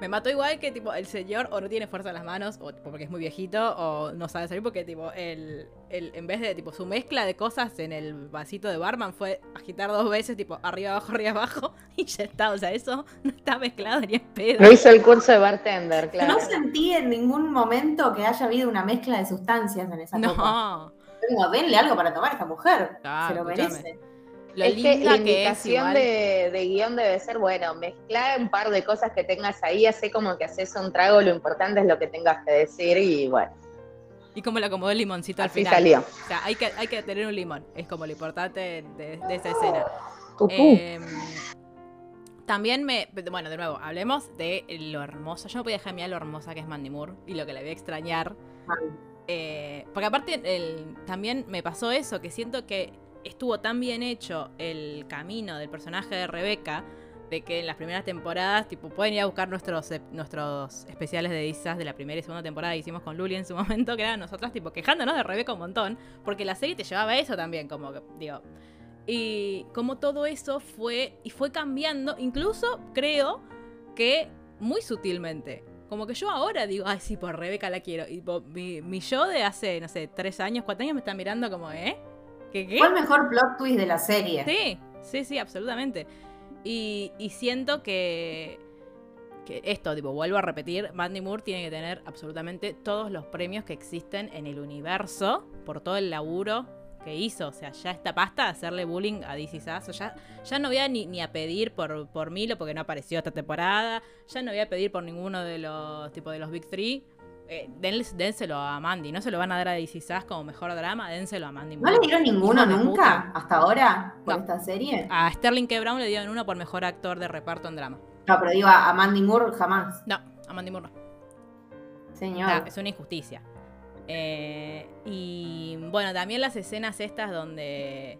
Me mató igual que tipo el señor o no tiene fuerza en las manos, o porque es muy viejito, o no sabe salir porque tipo el, el- en vez de tipo su mezcla de cosas en el vasito de barman fue agitar dos veces, tipo arriba abajo, arriba abajo, y ya está. O sea, eso no está mezclado ni en pedo. No hizo el curso de bartender, claro. No sentí en ningún momento que haya habido una mezcla de sustancias en esa copa. No. Como, denle algo para tomar a esta mujer. Ah, Se lo escúchame. merece. Lo es que linda la indicación de, de guion debe ser, bueno, mezclar un par de cosas que tengas ahí, hace como que haces un trago, lo importante es lo que tengas que decir y bueno, Y como le acomodó el limoncito al así final. salió. O sea, hay que, hay que tener un limón. Es como lo importante de, de esa escena. Eh, también me. Bueno, de nuevo, hablemos de lo hermoso. Yo no podía dejar de mirar lo hermosa que es Mandy Moore y lo que le voy a extrañar. Eh, porque aparte, el, también me pasó eso, que siento que estuvo tan bien hecho el camino del personaje de Rebeca, de que en las primeras temporadas, tipo, pueden ir a buscar nuestros, nuestros especiales de Disas de la primera y segunda temporada que hicimos con Luli en su momento, que eran nosotras, tipo, quejándonos de Rebeca un montón, porque la serie te llevaba eso también, como que, digo, y como todo eso fue y fue cambiando, incluso creo que muy sutilmente. Como que yo ahora digo, ay, sí, por Rebeca la quiero. Y mi, yo de hace, no sé, tres años, cuatro años me está mirando como, ¿eh? Fue el mejor plot twist de la serie. Sí, sí, sí, absolutamente. Y, y siento que, que esto, tipo, vuelvo a repetir, Mandy Moore tiene que tener absolutamente todos los premios que existen en el universo por todo el laburo que hizo. O sea, ya está pasta de hacerle bullying a DC Sass. ya, ya no voy a ni, a pedir por, por Milo porque no apareció esta temporada. Ya no voy a pedir por ninguno de los tipo de los Big Three. Eh, dénselo a Mandy. No se lo van a dar a DC Sass como mejor drama. Dénselo a Mandy. ¿No le dieron ninguno nunca hasta ahora por esta serie? A Sterling K. Brown le dieron uno por mejor actor de reparto en drama. No, pero digo a Mandy Moore jamás. No, a Mandy Moore no. Señor. es una injusticia. Eh, y bueno, también las escenas estas donde,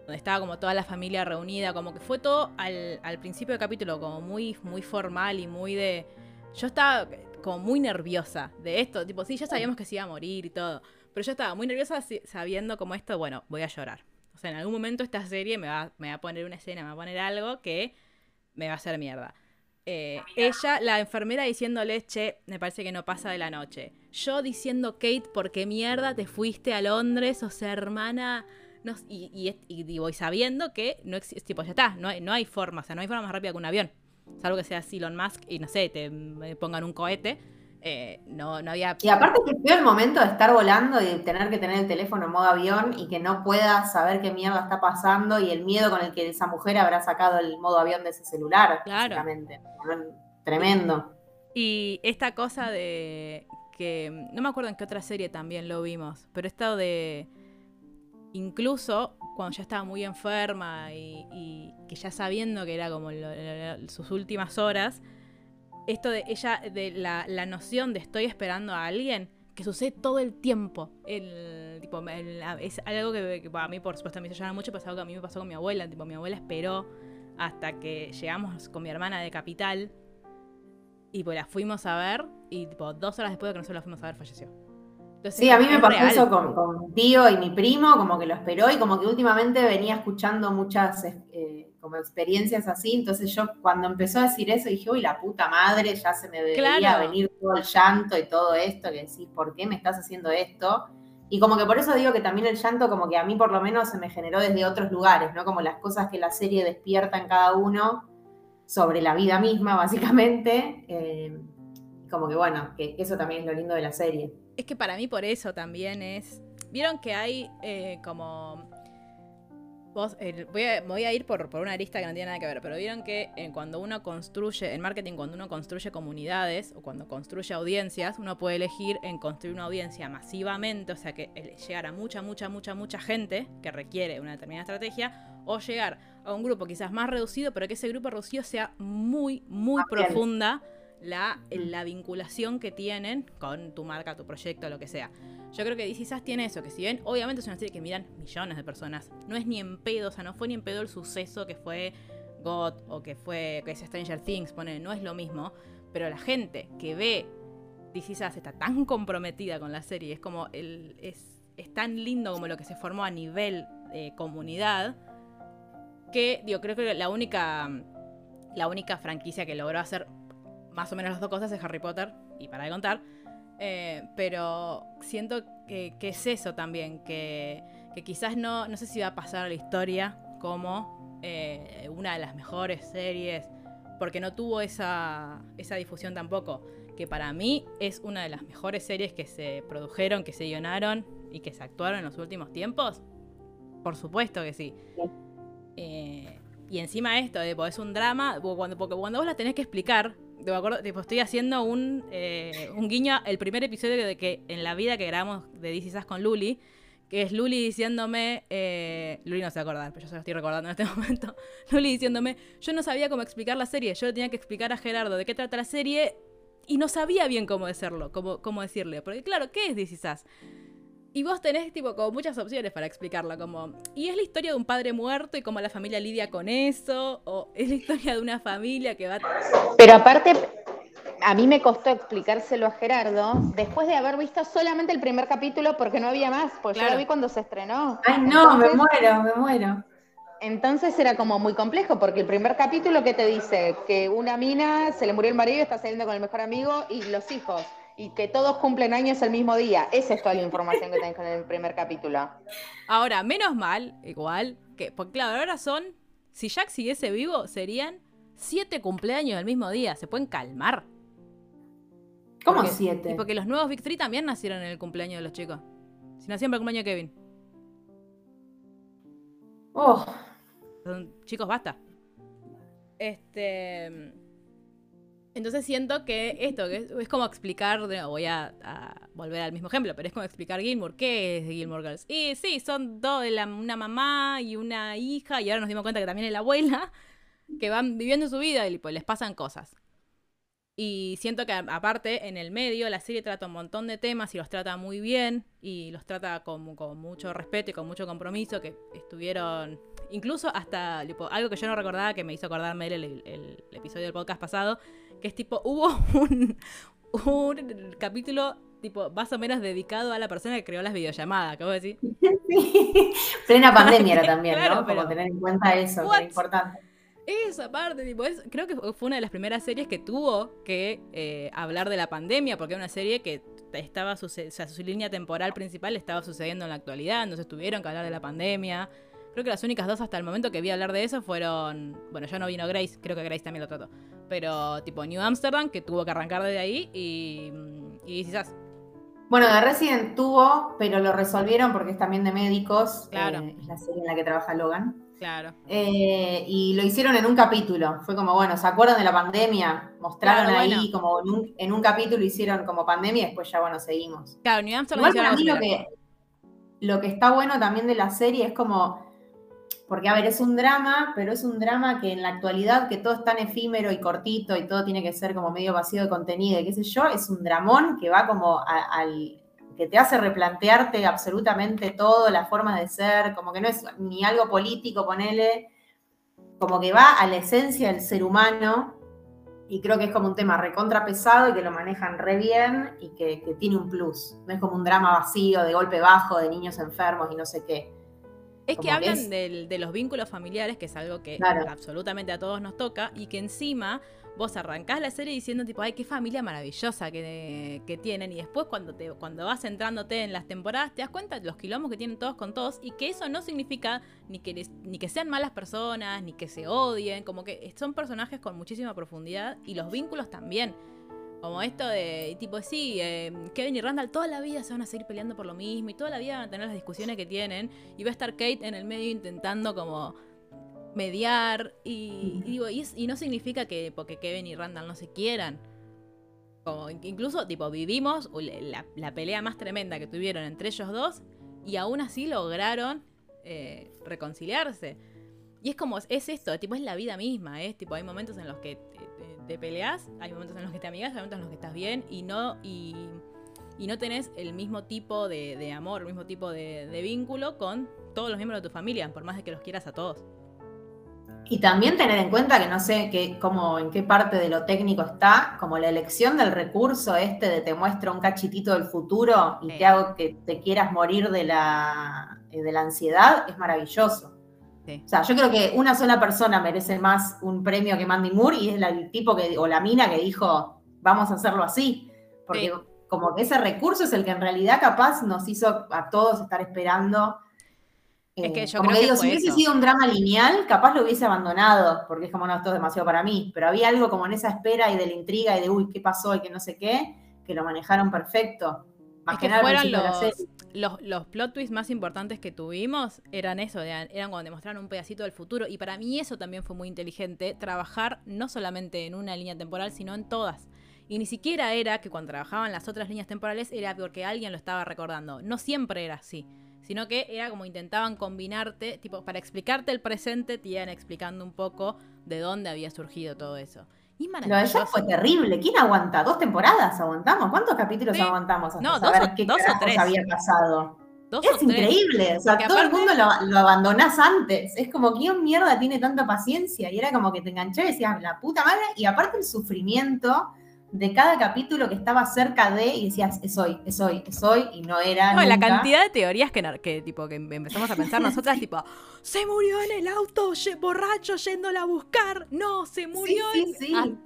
donde estaba como toda la familia reunida, como que fue todo al, principio del capítulo como muy, muy formal y muy de... Yo estaba como muy nerviosa de esto, tipo, sí, ya sabíamos que se iba a morir y todo, pero yo estaba muy nerviosa sabiendo como esto, bueno, voy a llorar. O sea, en algún momento esta serie me va, me va a poner una escena, me va a poner algo que me va a hacer mierda. Eh, ella, la enfermera diciéndole, che, me parece que no pasa de la noche. Yo diciendo, Kate, ¿por qué mierda te fuiste a Londres? O sea, hermana. y, y, voy sabiendo que no existe, tipo, ya está, no hay, no hay forma, o sea, no hay forma más rápida que un avión. Salvo que sea Elon Musk y no sé, te pongan un cohete. Eh, no, no había. Y aparte que fue el momento de estar volando y tener que tener el teléfono en modo avión y que no pueda saber qué mierda está pasando y el miedo con el que esa mujer habrá sacado el modo avión de ese celular. Claro. Tremendo. Y esta cosa de que. No me acuerdo en qué otra serie también lo vimos, pero esto de. Incluso cuando ya estaba muy enferma y, que ya sabiendo que era como sus últimas horas esto de ella, de la, noción de estoy esperando a alguien, que sucede todo el tiempo. El, tipo, es algo que, a mí, por supuesto, me hizo llorar mucho, pero es algo que a mí me pasó con mi abuela. Tipo, mi abuela esperó hasta que llegamos con mi hermana de Capital y pues la fuimos a ver y tipo, dos horas después de que nosotros la fuimos a ver falleció. sí, a mí me pasó eso con, con, mi tío y mi primo, como que lo esperó y como que últimamente venía escuchando muchas como experiencias así. Entonces yo cuando empezó a decir eso dije, uy, la puta madre, ya se me debería venir todo el llanto y todo esto, que decís, ¿por qué me estás haciendo esto? Y como que por eso digo que también el llanto como que a mí por lo menos se me generó desde otros lugares, ¿no? Como las cosas que la serie despierta en cada uno sobre la vida misma, básicamente. Eh, como que bueno, que eso también es lo lindo de la serie. Es que para mí por eso también es... Vieron que hay eh, como voy, a, ir por, una arista que no tiene nada que ver, pero vieron que eh, cuando uno construye, en marketing, cuando uno construye comunidades o cuando construye audiencias, uno puede elegir en construir una audiencia masivamente, o sea, que llegar a mucha, mucha, mucha, mucha gente que requiere una determinada estrategia, o llegar a un grupo quizás más reducido, pero que ese grupo reducido sea muy, muy profunda la, la vinculación que tienen con tu marca, tu proyecto, lo que sea. Yo creo que DC tiene eso, que si bien obviamente es una serie que miran millones de personas, no es ni en pedo, o sea, no fue ni en pedo el suceso que fue God o que fue que es Stranger Things, pone, no es lo mismo, pero la gente que ve DC está tan comprometida con la serie, es como el, es, es tan lindo como lo que se formó a nivel de comunidad, que digo, creo que la única la única franquicia que logró hacer más o menos las dos cosas es Harry Potter, y para de contar. Eh, pero siento que, es eso también, que, quizás no, no sé si va a pasar a la historia como eh, una de las mejores series, porque no tuvo esa, esa difusión tampoco, que para mí es una de las mejores series que se produjeron, que se guionaron y que se actuaron en los últimos tiempos. Por supuesto que sí. Eh, y encima esto, es un drama, cuando, porque cuando vos la tenés que explicar, me acuerdo, tipo, estoy haciendo un, eh, un guiño el primer episodio de que en la vida que grabamos de DC con Luli, que es Luli diciéndome, eh, Luli no se acordar, pero yo se lo estoy recordando en este momento, Luli diciéndome, yo no sabía cómo explicar la serie, yo le tenía que explicar a Gerardo de qué trata la serie y no sabía bien cómo decirlo, cómo, cómo decirle, porque claro, ¿qué es This Y vos tenés tipo como muchas opciones para explicarlo, como, y es la historia de un padre muerto y cómo la familia lidia con eso, o es la historia de una familia que va... Pero aparte, a mí me costó explicárselo a Gerardo después de haber visto solamente el primer capítulo porque no había más, porque yo lo vi cuando se estrenó. Ay, no, me muero, me muero. Entonces era como muy complejo, porque el primer capítulo que te dice que una mina se le murió el marido, está saliendo con el mejor amigo y los hijos, y que todos cumplen años el mismo día. Esa es toda la información que tenés en el primer capítulo. Ahora, menos mal, igual, que, porque claro, ahora son, si Jack siguiese vivo, serían siete cumpleaños el mismo día. Se pueden calmar. ¿Cómo siete? Y porque los nuevos Big Three también nacieron en el cumpleaños de los chicos. Si nacieron para el cumpleaños de Kevin. Oh. chicos, basta. Este. Entonces siento que esto que es, como explicar, voy a, volver al mismo ejemplo, pero es como explicar Gilmore. ¿Qué es Gilmore Girls? Y sí, son dos, una mamá y una hija, y ahora nos dimos cuenta que también es la abuela, que van viviendo su vida y pues, les pasan cosas. Y siento que aparte, en el medio, la serie trata un montón de temas y los trata muy bien y los trata con, mucho respeto y con mucho compromiso, que estuvieron, incluso hasta algo que yo no recordaba, que me hizo acordarme el, episodio del podcast pasado, que es tipo, hubo un, un capítulo tipo más o menos dedicado a la persona que creó las videollamadas, acabo de decir. Sí, plena pandemia era también, ¿no? Como tener en cuenta eso, que era importante. Esa parte, tipo, creo que fue una de las primeras series que tuvo que eh, hablar de la pandemia, porque era una serie que estaba, o sea, su línea temporal principal estaba sucediendo en la actualidad, entonces tuvieron que hablar de la pandemia. Creo que las únicas dos hasta el momento que vi hablar de eso fueron, bueno, ya no vino Grace, creo que Grace también lo trató, pero tipo New Amsterdam, que tuvo que arrancar de ahí, y, y quizás bueno, de Resident tuvo, pero lo resolvieron porque es también de médicos. Claro. Eh, es la serie en la que trabaja Logan. Claro. Eh, y lo hicieron en un capítulo. Fue como, bueno, ¿se acuerdan de la pandemia? Mostraron ahí como en un, capítulo hicieron como pandemia y después ya, bueno, seguimos. Claro, New Igual para mí lo que, lo que está bueno también de la serie es como porque, a ver, es un drama, pero es un drama que en la actualidad, que todo es tan efímero y cortito y todo tiene que ser como medio vacío de contenido y qué sé yo, es un dramón que va como al que te hace replantearte absolutamente todo, la forma de ser, como que no es ni algo político, ponele, como que va a la esencia del ser humano y creo que es como un tema recontra pesado y que lo manejan re bien y que tiene un plus. No es como un drama vacío, de golpe bajo, de niños enfermos y no sé qué. Es que hablan de los vínculos familiares, que es algo que absolutamente a todos nos toca, y que encima vos arrancás la serie diciendo tipo, ay, qué familia maravillosa que, que, tienen, y después cuando, te, cuando vas centrándote en las temporadas te das cuenta de los quilombos que tienen todos con todos, y que eso no significa ni que, ni que sean malas personas, ni que se odien, como que son personajes con muchísima profundidad, y los vínculos también. Como esto de, tipo, sí, eh, Kevin y Randall toda la vida se van a seguir peleando por lo mismo y toda la vida van a tener las discusiones que tienen y va a estar Kate en el medio intentando como mediar y, digo, y, no significa que porque Kevin y Randall no se quieran. Como incluso, tipo, vivimos la, pelea más tremenda que tuvieron entre ellos dos y aún así lograron eh, reconciliarse. Y es como, es esto, tipo, es la vida misma, es tipo, hay momentos en los que te peleas, hay momentos en los que te amigas, hay momentos en los que estás bien y no, y, no tenés el mismo tipo de, amor, el mismo tipo de, vínculo con todos los miembros de tu familia, por más de que los quieras a todos. Y también tener en cuenta que no sé qué, cómo, en qué parte de lo técnico está, como la elección del recurso este de te muestro un cachitito del futuro y te hago que te quieras morir de la, de la ansiedad, es maravilloso. O sea, yo creo que una sola persona merece más un premio que Mandy Moore y es el tipo que, o la mina que dijo, vamos a hacerlo así. Porque como que ese recurso es el que en realidad capaz nos hizo a todos estar esperando. Es que eh, yo como creo que digo, si hubiese sido un drama lineal, capaz lo hubiese abandonado, porque es como, no, esto es demasiado para mí. Pero había algo como en esa espera y de la intriga y de, uy, ¿qué pasó? y que no sé qué, que lo manejaron perfecto. Más que, fueron los, los, plot twists más importantes que tuvimos eran eso, eran, cuando demostraron un pedacito del futuro. Y para mí eso también fue muy inteligente, trabajar no solamente en una línea temporal, sino en todas. Y ni siquiera era que cuando trabajaban las otras líneas temporales era porque alguien lo estaba recordando. No siempre era así sino que era como intentaban combinarte, tipo, para explicarte el presente, te iban explicando un poco de dónde había surgido todo eso. Y Lo de ella fue terrible. ¿Quién aguanta? ¿Dos temporadas aguantamos? ¿Cuántos capítulos aguantamos hasta no, saber dos, qué dos o tres. había pasado? es increíble. O sea, todo el mundo lo, abandonás antes. Es como, ¿quién mierda tiene tanta paciencia? Y era como que te enganché y decías, la puta madre. Y aparte el sufrimiento de cada capítulo que estaba cerca de y decías, es hoy, es hoy, es hoy, y no era. No, la cantidad de teorías que, que, tipo, que empezamos a pensar nosotras, tipo, se murió en el auto, borracho, yéndola a buscar. No, se murió. Sí, sí, sí.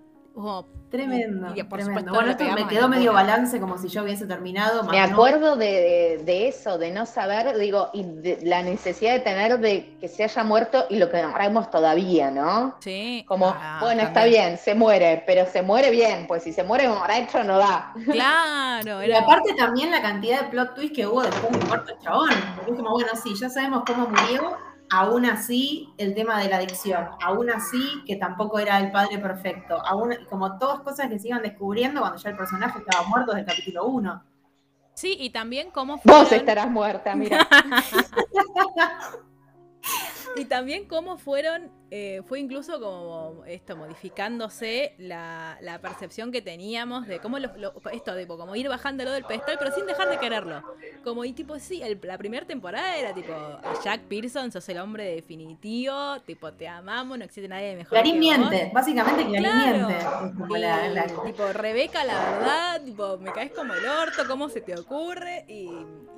Oh, tremendo. tremendo. Bueno, esto me quedó medio balance como si yo hubiese terminado. Me acuerdo de, eso, de no saber, digo, y de la necesidad de tener de que se haya muerto y lo que haremos todavía, ¿no? Sí. Como, ah, bueno, está bien, se muere, pero se muere bien, pues si se muere borracho no da. Claro. Y aparte también la cantidad de plot twist que hubo después de muerto el chabón. Porque como, bueno, sí, ya sabemos cómo murió, aún así el tema de la adicción, aún así que tampoco era el padre perfecto, aún, como todas cosas que se iban descubriendo cuando ya el personaje estaba muerto desde el capítulo 1. Sí, y también cómo Vos estarás muerta, mira. y también cómo fueron eh, fue incluso como esto, modificándose la, percepción que teníamos de cómo esto, de como ir bajándolo del pedestal, pero sin dejar de quererlo. Como, y tipo, sí, la primera temporada era tipo, Jack Pearson, sos el hombre definitivo, tipo, te amamos, no existe nadie mejor. Clarín miente, básicamente Clarín miente. Tipo, Rebeca, la verdad, tipo, me caes como el orto, ¿cómo se te ocurre? Y,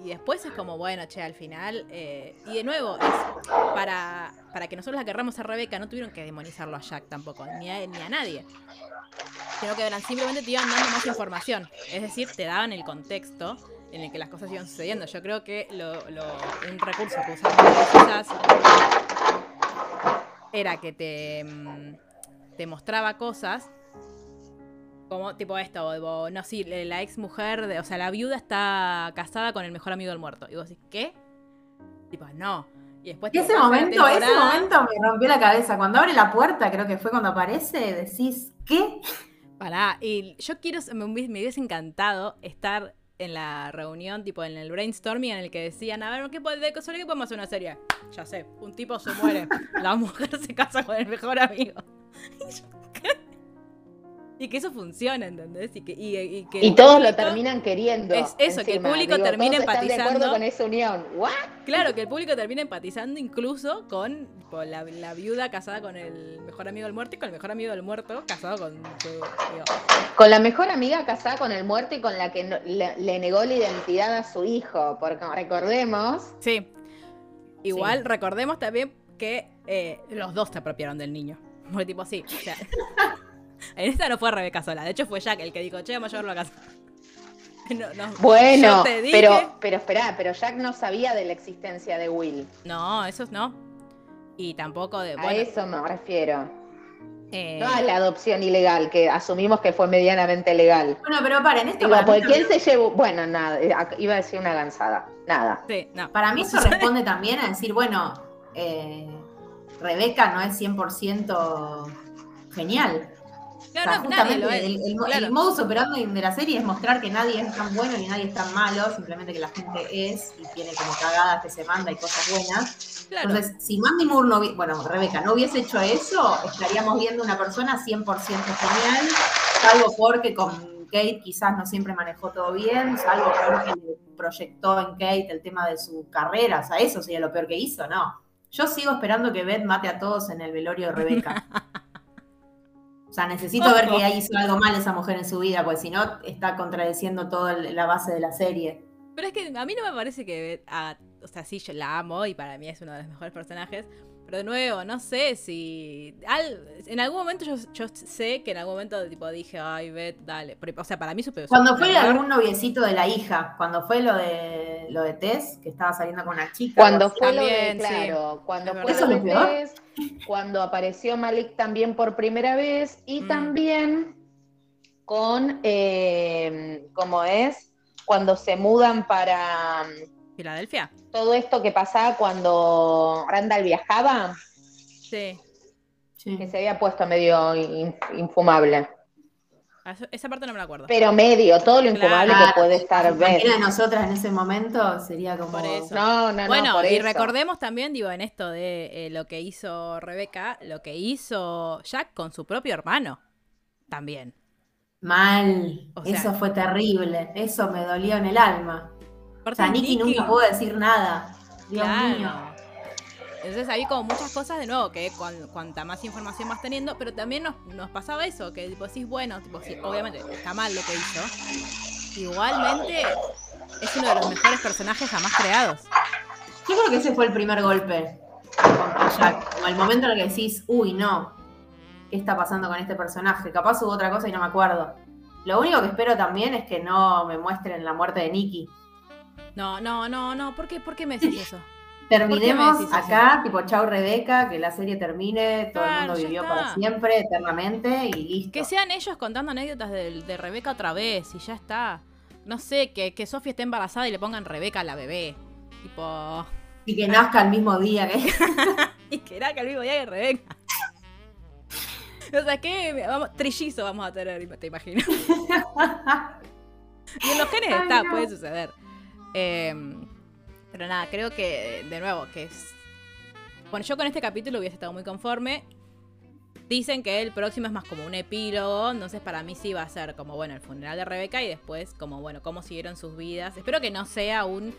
después es como, bueno, che, al final, eh, y de nuevo, es para, para que nosotros la querramos a Rebeca no tuvieron que demonizarlo a Jack tampoco, ni a, nadie. Sino que simplemente te iban dando más información. Es decir, te daban el contexto en el que las cosas iban sucediendo. Yo creo que un recurso que usaban quizás era que te, mm, mostraba cosas como tipo esto, no, sí, la ex mujer, o sea, la viuda está casada con el mejor amigo del muerto. Y vos decís, ¿qué? Tipo, no. Y después ese momento, ese momento me rompió la cabeza. Cuando abre la puerta, creo que fue cuando aparece, decís, ¿qué? Pará, y yo quiero, me, hubiese encantado estar en la reunión, tipo en el brainstorming, en el que decían, a ver, ¿qué, de qué podemos hacer una serie? Ya sé, un tipo se muere, la mujer se casa con el mejor amigo. Y yo, y que eso funciona, ¿entendés? Y, que, y, que y todos lo terminan queriendo. Es eso, que el público termine empatizando. de acuerdo con esa unión. ¿What? Claro, que el público termine empatizando incluso con la, viuda casada con el mejor amigo del muerto y con el mejor amigo del muerto casado con su Con la mejor amiga casada con el muerto y con la que le, negó la identidad a su hijo, porque recordemos. Sí. Igual recordemos también que eh, los dos se apropiaron del niño. Porque tipo, sí, o sea. En esta no fue Rebeca sola, de hecho fue Jack el que dijo, che, vamos a llevarlo a casa. bueno, pero, pero espera, pero Jack no sabía de la existencia de Will. No, eso no. Y tampoco de. a eso me refiero. Eh, no a la adopción ilegal, que asumimos que fue medianamente legal. Bueno, pero para, en esto. Digo, porque quién se llevó. Bueno, nada, eh, iba a decir una gansada. Nada. Sí, no. Para mí eso responde también a decir, bueno, eh, Rebeca no es 100% genial justamente el, modus operandi de la serie es mostrar que nadie es tan bueno ni nadie es tan malo, simplemente que la gente es y tiene como cagadas que se manda y cosas buenas. Entonces, si Mandy Moore no bueno, Rebeca, no hubiese hecho eso, estaríamos viendo una persona 100% genial, salvo porque con Kate quizás no siempre manejó todo bien, salvo porque proyectó en Kate el tema de su carrera, o sea, eso sería lo peor que hizo, ¿no? Yo sigo esperando que Beth mate a todos en el velorio de Rebeca. O sea, necesito ver que ahí hizo algo mal esa mujer en su vida, porque si no, está contradeciendo toda la base de la serie. Pero es que a mí no me parece que. o sea, sí, yo la amo y para mí es uno de los mejores personajes. Pero de nuevo, no sé si. en algún momento yo, sé que en algún momento tipo dije, ay, Beth, dale. o sea, para mí su Cuando fue algún noviecito de la hija, cuando fue lo de lo de Tess, que estaba saliendo con una chica. Cuando fue lo de, claro, cuando fue lo de Tess, cuando apareció Malik también por primera vez, y mm. también con eh, como es, cuando se mudan para Filadelfia. Todo esto que pasaba cuando Randall viajaba. Sí. Que se había puesto medio infumable. Ah, esa parte no me la acuerdo. Pero medio, todo lo infumable Claro. que puede estar ver. De nosotras en ese momento sería como. Por eso. No, no, no. bueno, por y eso. recordemos también, digo, en esto de eh, lo que hizo Rebeca, lo que hizo Jack con su propio hermano. También. Mal. O sea- eso fue terrible. Eso me dolió en el alma. O sea, Nicky nunca pudo decir nada. Dios Claro. mío. Entonces hay como muchas cosas de nuevo que cuan- cuanta más información vas teniendo, pero también nos, nos pasaba eso, que tipo decís, bueno, tipo, sí, obviamente está mal lo que hizo. Igualmente es uno de los mejores personajes jamás creados. Yo creo que ese fue el primer golpe Jack. Como el momento en el que decís, uy, no. ¿Qué está pasando con este personaje? Capaz hubo otra cosa y no me acuerdo. Lo único que espero también es que no me muestren la muerte de Nicky. No, no, no, no, ¿por qué, por qué me decís eso? Terminemos decís eso? acá, tipo chau Rebeca, que la serie termine, todo el mundo vivió está. para siempre, eternamente y listo. Que sean ellos contando anécdotas de, de Rebeca otra vez y ya está. No sé, que, que Sofía esté embarazada y le pongan Rebeca a la bebé. Tipo. Y que nazca el mismo día que Y que que al mismo día que Rebeca. O sea, que vamos, trillizo vamos a tener, te imagino. Y en los genes Ay, está, no. puede suceder. Eh, pero nada, creo que, de nuevo, que es. Bueno, yo con este capítulo hubiese estado muy conforme. Dicen que el próximo es más como un epílogo, entonces para mí sí va a ser como, bueno, el funeral de Rebeca y después como, bueno, cómo siguieron sus vidas. Espero que no sea un,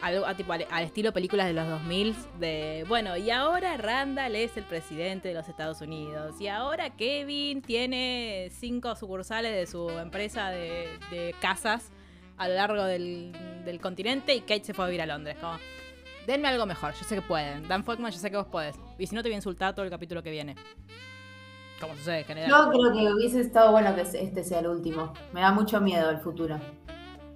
algo tipo al, estilo películas de los 2000 de, bueno, y ahora Randall es el presidente de los Estados Unidos y ahora Kevin tiene cinco sucursales de su empresa de casas a lo largo del, del continente y Kate se fue a vivir a Londres. Como, denme algo mejor, yo sé que pueden. Dan Fogman, yo sé que vos podés. Y si no, te voy a insultar todo el capítulo que viene. Como sucede en general. Yo creo que hubiese estado bueno que este sea el último. Me da mucho miedo el futuro.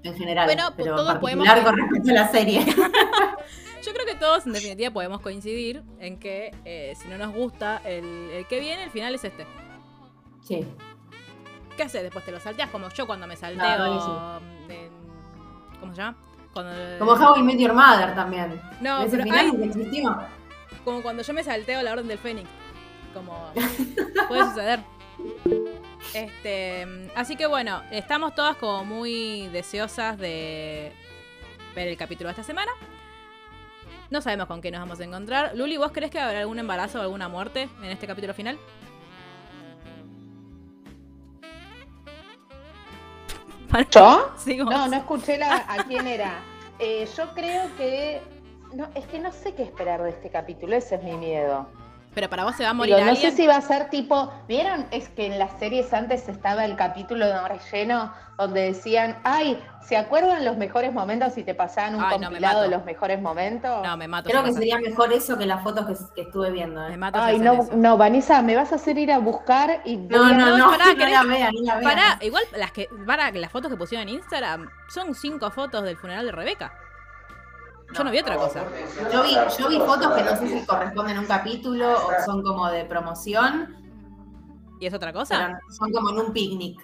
En general. Bueno, pero todos en particular con respecto a la serie. Yo creo que todos, en definitiva, podemos coincidir en que eh, si no nos gusta el, el que viene, el final es este. sí. ¿Qué haces? Después te lo salteas, como yo cuando me salteo. No, en- ¿Cómo se llama? Cuando, Como How I Met Your Mother también. No, pero final ay, como cuando yo me salteo la orden del Fénix. Como puede suceder. Este, así que bueno, estamos todas como muy deseosas de ver el capítulo de esta semana. No sabemos con qué nos vamos a encontrar. Luli, ¿vos crees que habrá algún embarazo o alguna muerte en este capítulo final? ¿Yo? Sí, vos. No, no escuché la, a quién era. Eh, yo creo que. No, es que no sé qué esperar de este capítulo, ese es mi miedo. Pero para vos se va a morir Digo, no alguien. sé si va a ser tipo. ¿Vieron? Es que en las series antes estaba el capítulo de relleno donde decían, ay, ¿se acuerdan los mejores momentos si te pasaban un Ay, no, me compilado de los mejores momentos? No, me mato. Creo que sería mejor eso que las fotos que, que estuve viendo. ¿eh? Me mato Ay, no, eso. no, Vanessa, me vas a hacer ir a buscar y No, no, No, no, pará, no ¿querés- la vean, no la vean. Pará, igual las que para las fotos que pusieron en Instagram son cinco fotos del funeral de Rebeca. Yo no vi otra cosa. Yo vi, yo vi fotos que no sé si corresponden a un capítulo o son como de promoción, ¿Y es otra cosa? son como en un picnic.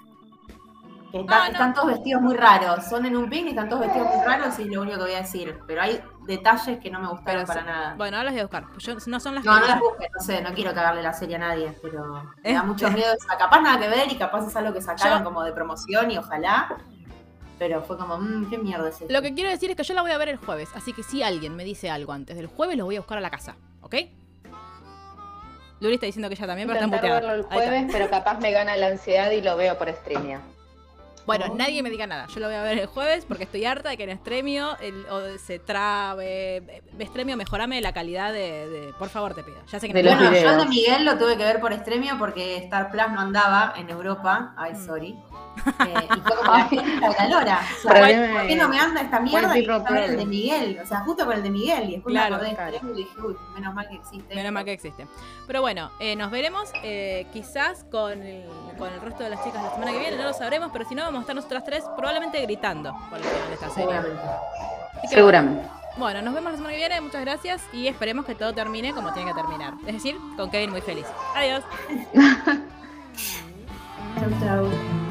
Está- Ah, no. Están todos vestidos muy raros. Son en un picnic, están todos vestidos muy raros y es lo único que voy a decir. Pero hay detalles que no me gustaron Pero para nada. Bueno, ahora las voy a buscar. Yo- no son las No, que no las busques, no sé, no quiero cagarle la serie a nadie, pero me da mucho miedo. O sea, capaz nada que ver y capaz es algo que sacaron Yo- como de promoción y ojalá. Pero fue como, mmm, qué mierda es esto. Lo que quiero decir es que yo la voy a ver el jueves, así que si alguien me dice algo antes del jueves, lo voy a buscar a la casa, ¿ok? Luli está diciendo que ella también, pero está muteada. verlo el jueves, pero capaz me gana la ansiedad y lo veo por streaming. Bueno, Oh. nadie me diga nada. Yo lo voy a ver el jueves porque estoy harta de que en Estremio el- o se trabe. Estremio, mejorame la calidad de, de- Por favor, te pido. Ya sé que De no Bueno, yo el videos. de Miguel lo tuve que ver por Extremio porque Star Plus no andaba en Europa. Ay, Mm. sorry. Eh, y fue como la gente la lora. O sea, ¿Por qué no me anda esta mierda? Y a ver el de. Miguel. O sea, justo con el de Miguel. Y después Claro, me acordé de claro. Extremio y dije, uy, menos mal que existe. Menos mal que existe. Pero bueno, eh, nos veremos eh, quizás con el, con el resto de las chicas la semana que viene, no lo sabremos, pero si no, vamos a estar nosotras tres probablemente gritando por el final de esta serie. Seguramente. Que, Seguramente. Bueno, nos vemos la semana que viene, muchas gracias y esperemos que todo termine como tiene que terminar. Es decir, con Kevin muy feliz. Adiós. Chau, chau.